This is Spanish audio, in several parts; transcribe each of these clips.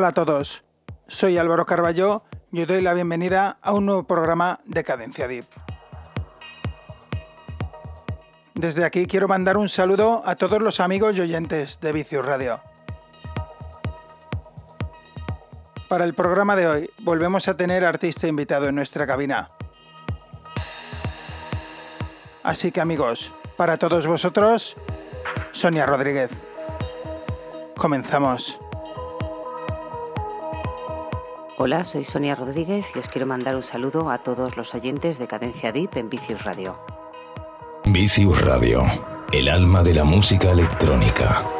Hola a todos, soy Álvaro Carballo y os doy la bienvenida a un nuevo programa de Cadencia Deep. Desde aquí quiero mandar un saludo a todos los amigos y oyentes de Vicius Radio. Para el programa de hoy volvemos a tener artista invitado en nuestra cabina. Así que amigos, para todos vosotros, Sonia Rodríguez. Comenzamos. Hola, soy Sonia Rodríguez y os quiero mandar un saludo a todos los oyentes de Cadencia Deep en Vicius Radio. Vicius Radio, el alma de la música electrónica.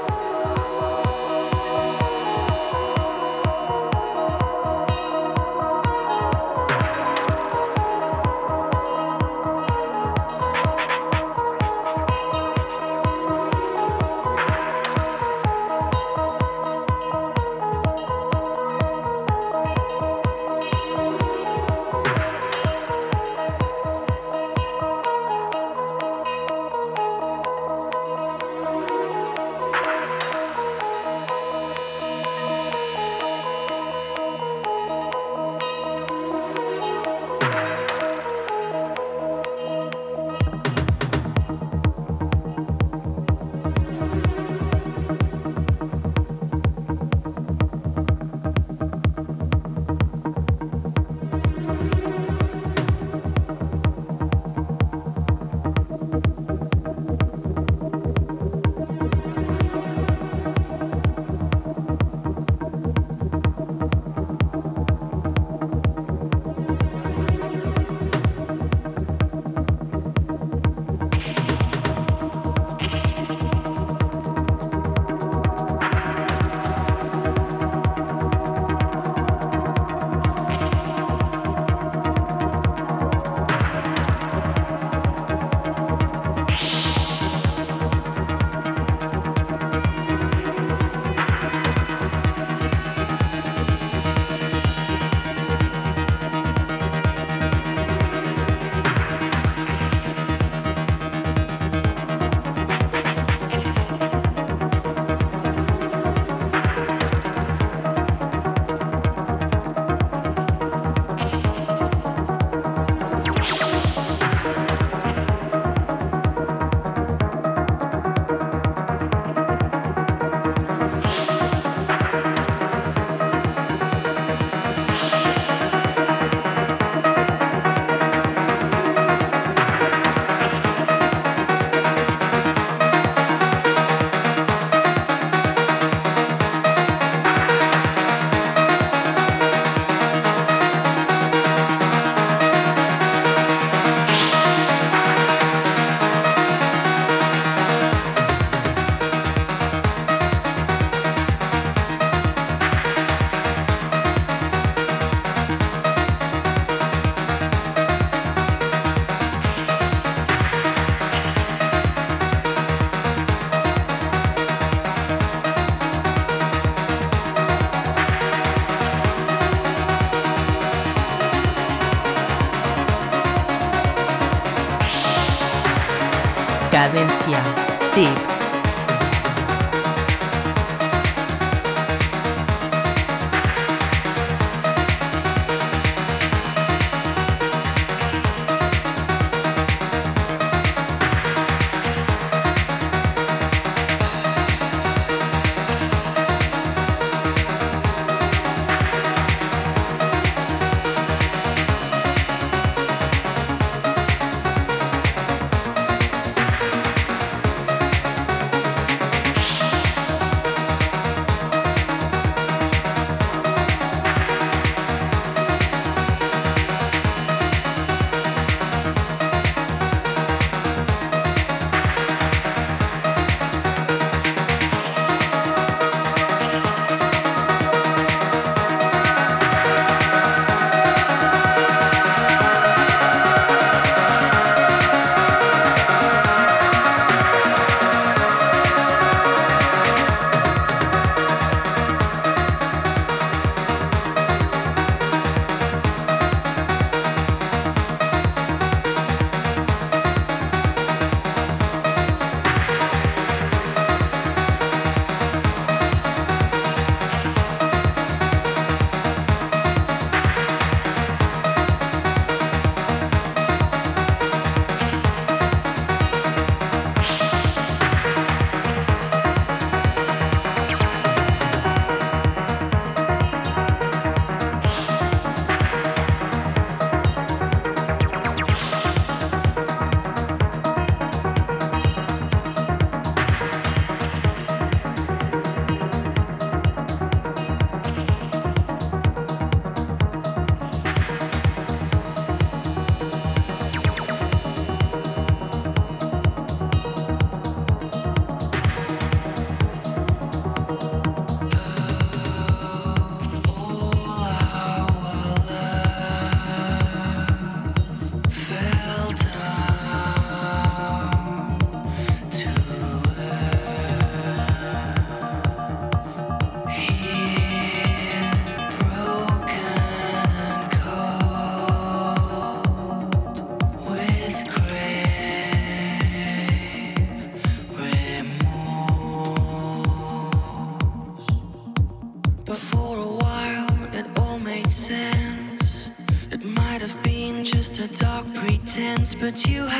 what you have.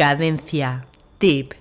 Cadencia. Tip.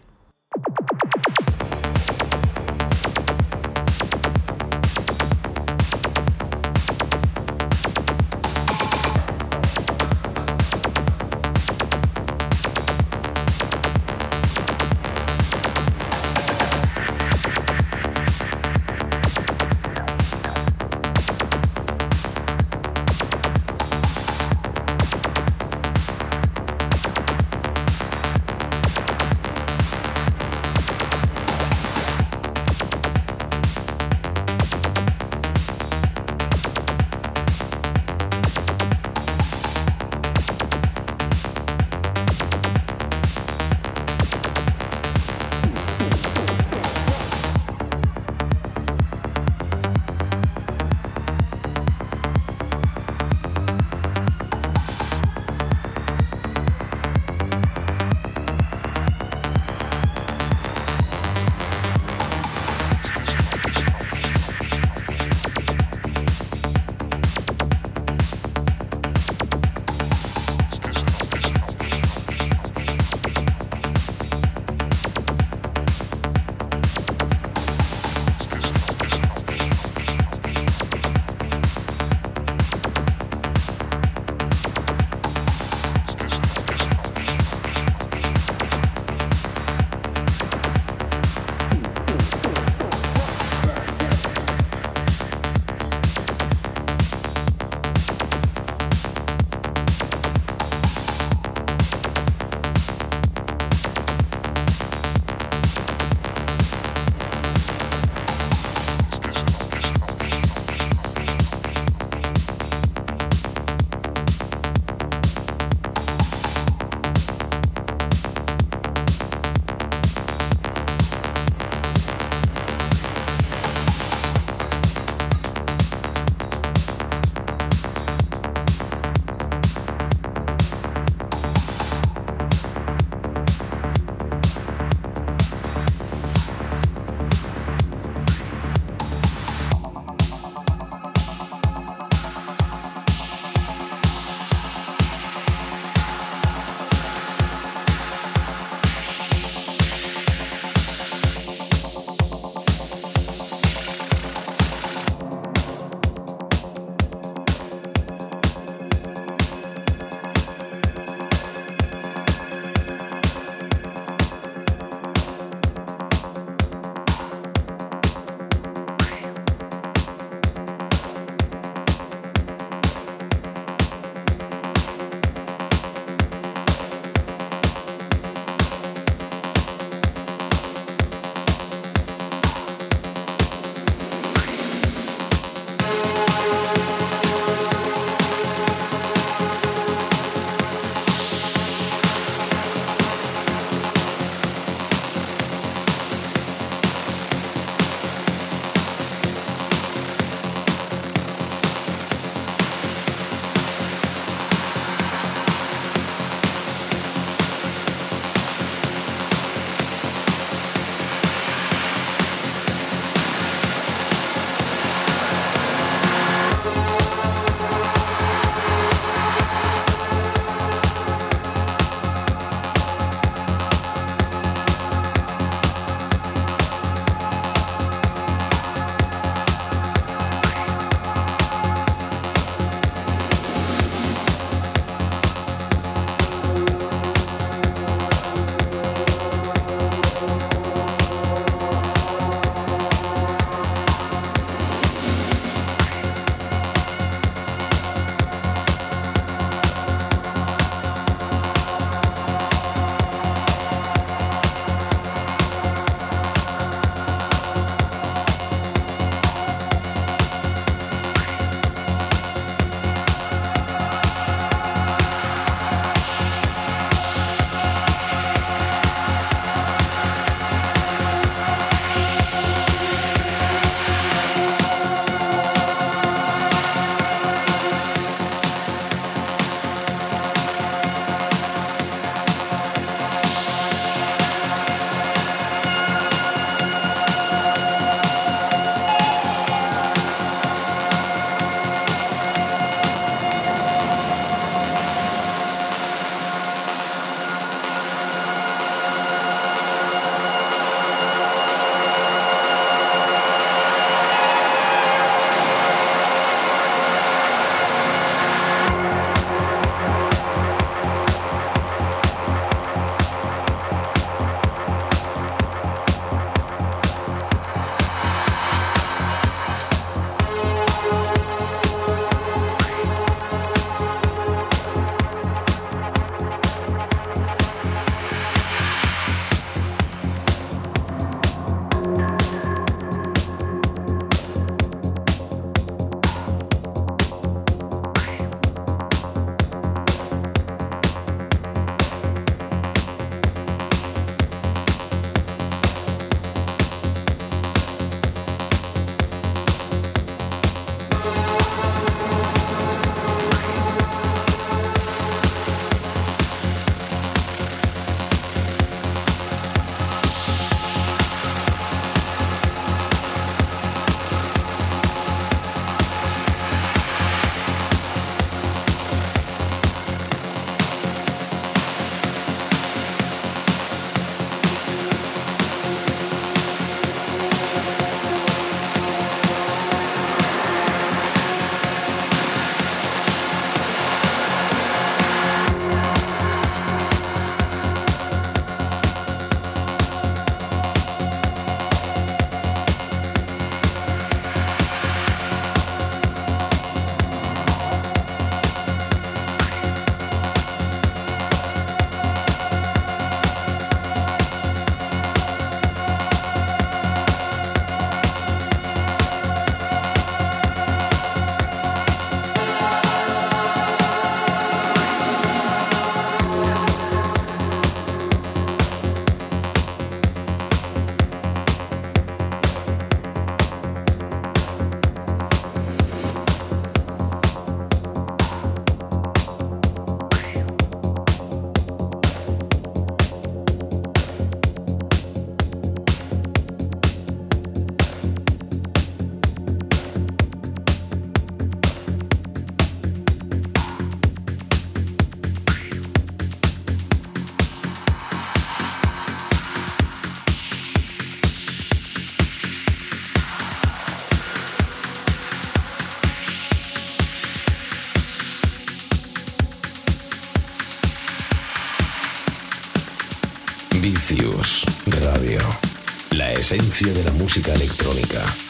Esencia de la música electrónica.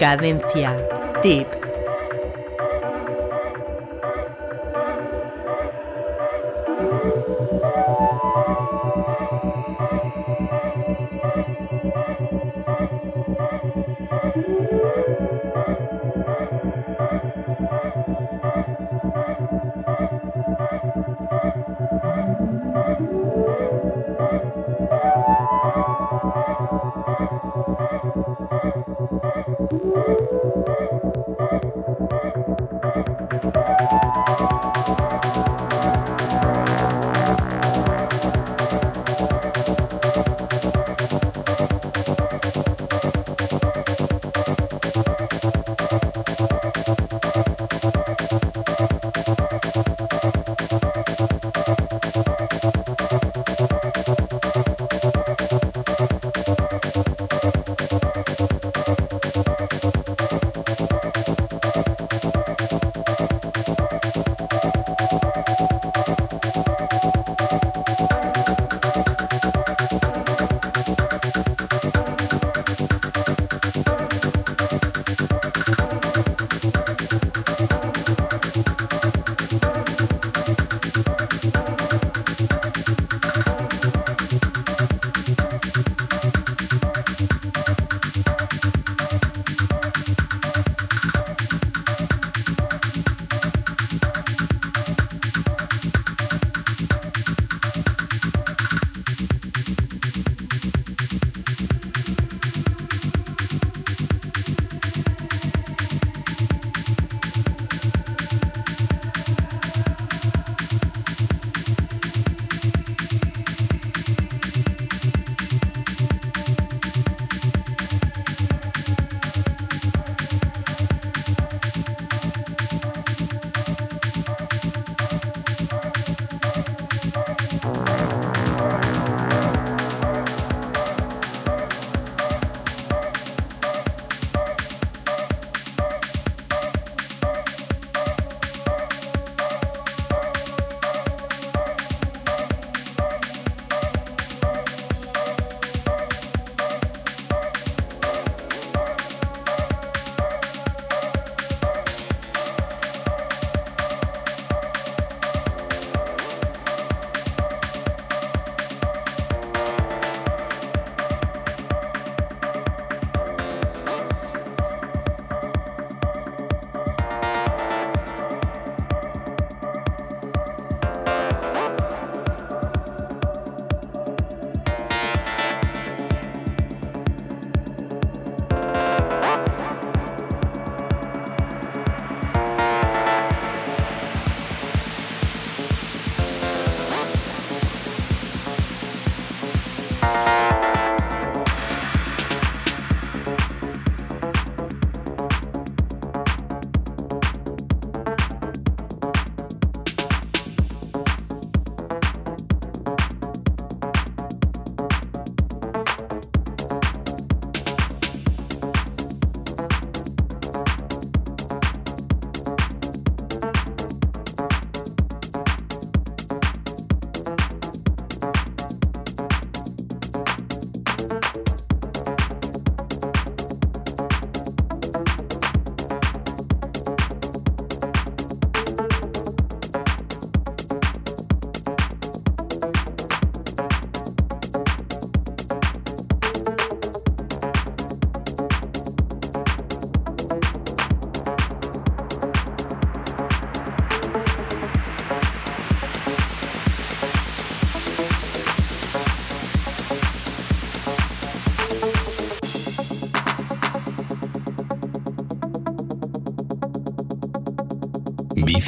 Cadencia. Tip.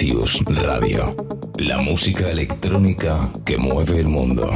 Radio. La música electrónica que mueve el mundo.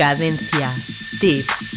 Cadencia. Tip.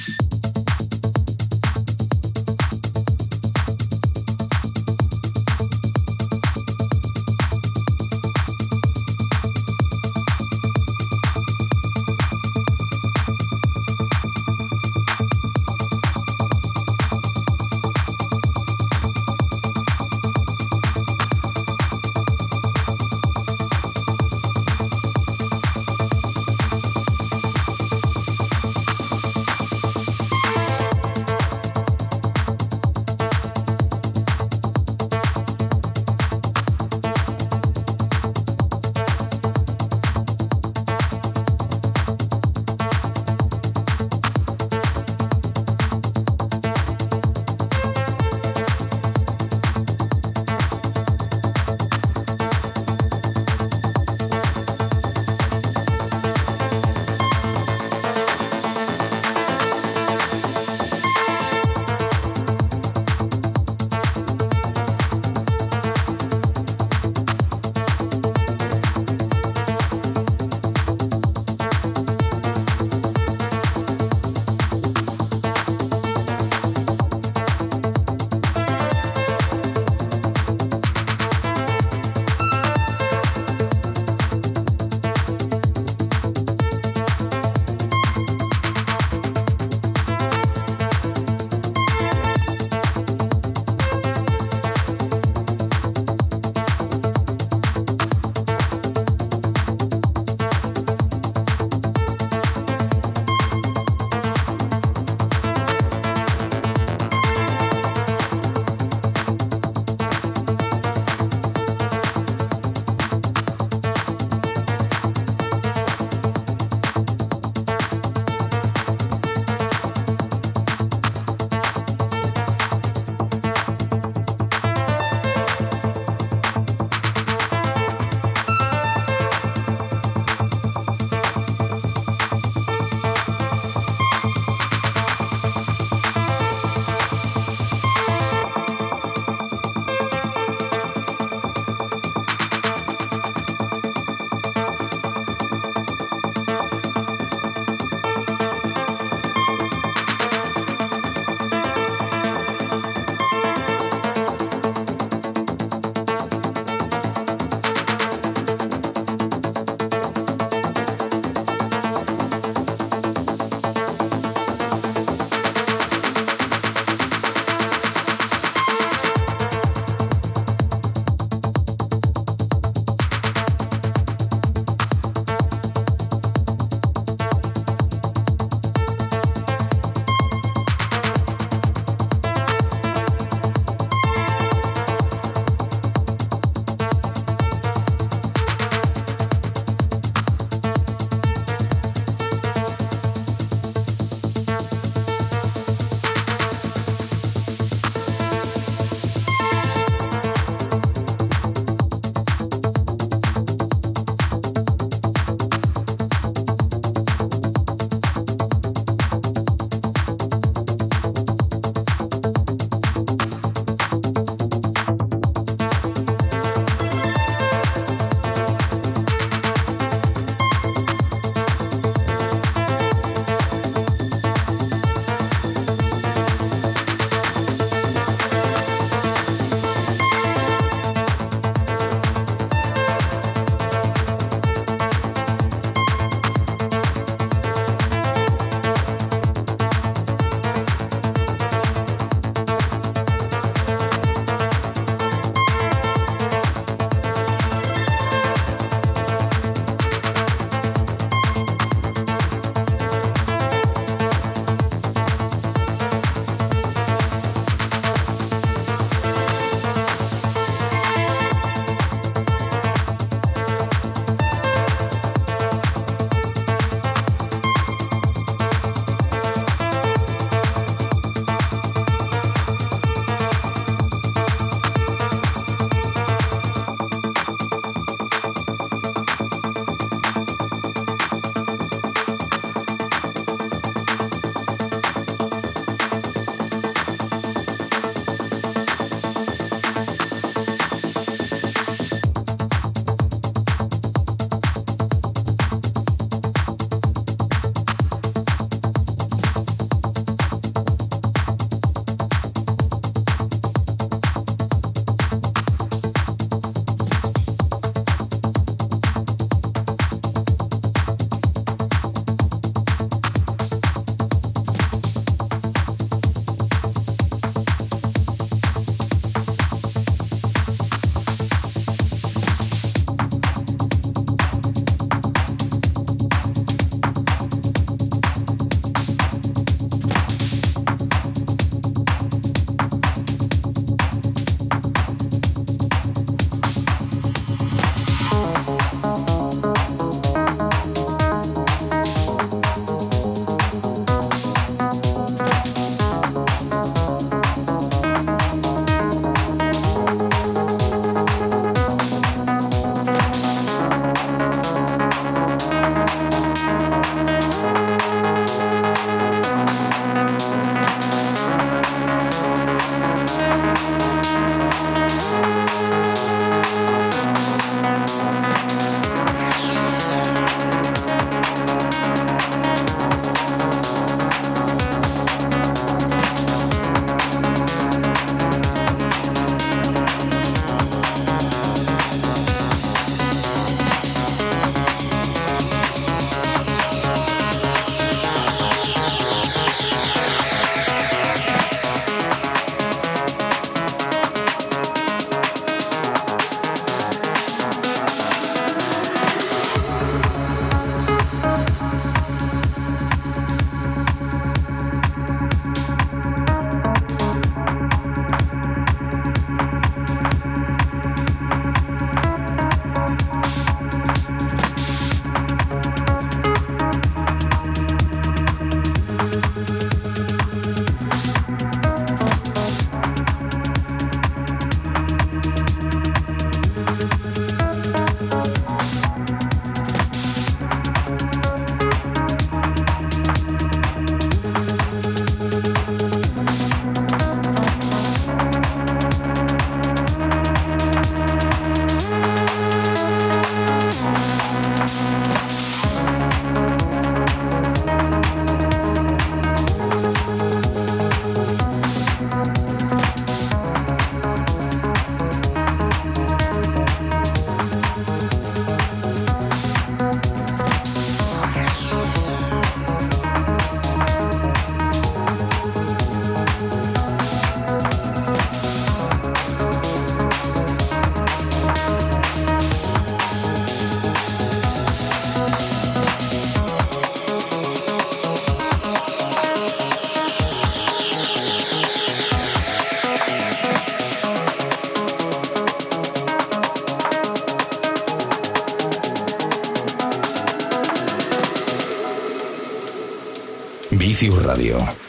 Radio.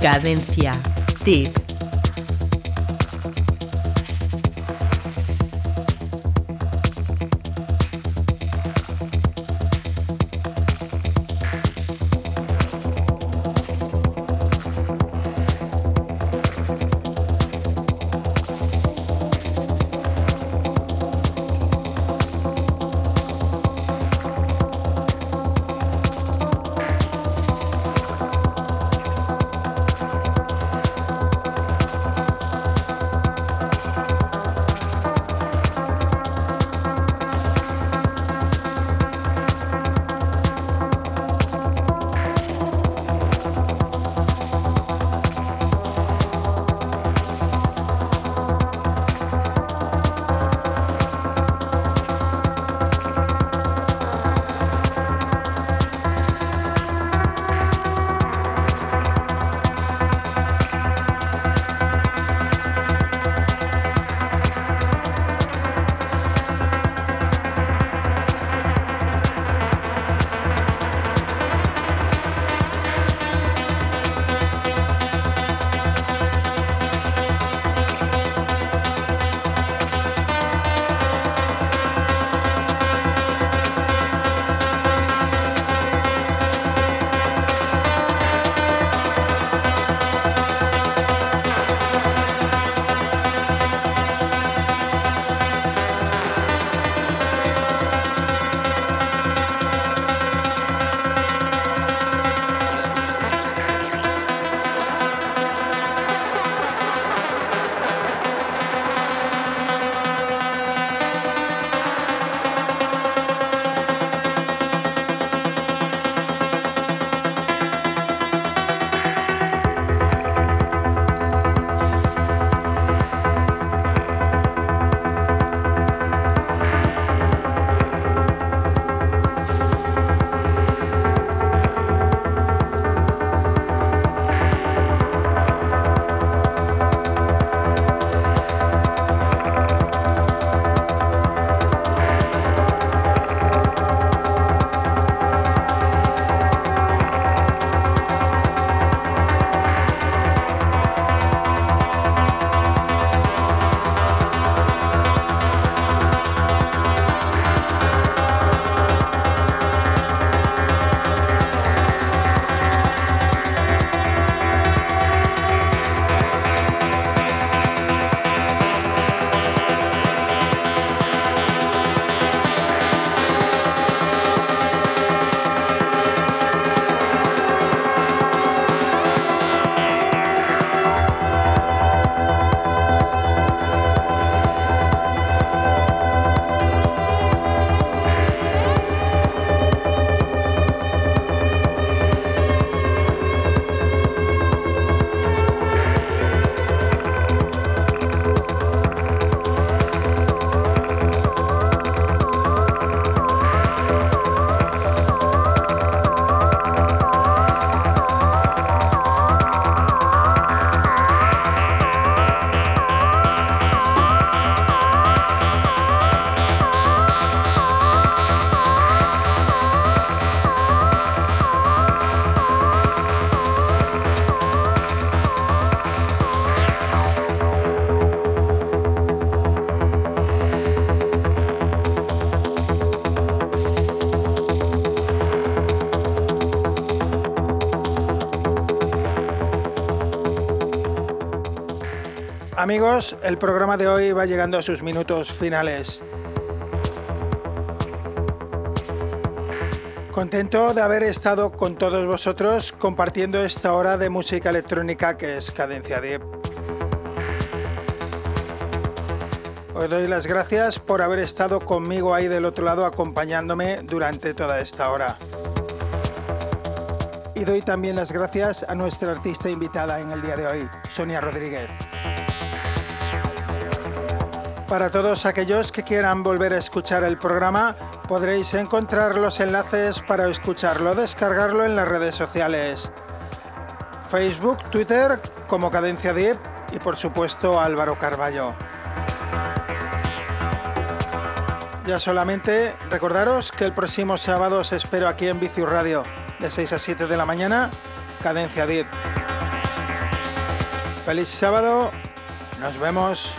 Cadencia. Tip. Amigos, el programa de hoy va llegando a sus minutos finales. Contento de haber estado con todos vosotros compartiendo esta hora de música electrónica que es Cadencia Deep. Os doy las gracias por haber estado conmigo ahí del otro lado acompañándome durante toda esta hora. Y doy también las gracias a nuestra artista invitada en el día de hoy, Sonia Rodríguez. Para todos aquellos que quieran volver a escuchar el programa, podréis encontrar los enlaces para escucharlo, descargarlo en las redes sociales. Facebook, Twitter, como Cadencia Deep y por supuesto Álvaro Carballo. Ya solamente recordaros que el próximo sábado os espero aquí en Vicius Radio, de 6 a 7 de la mañana, Cadencia 10. Feliz sábado, nos vemos.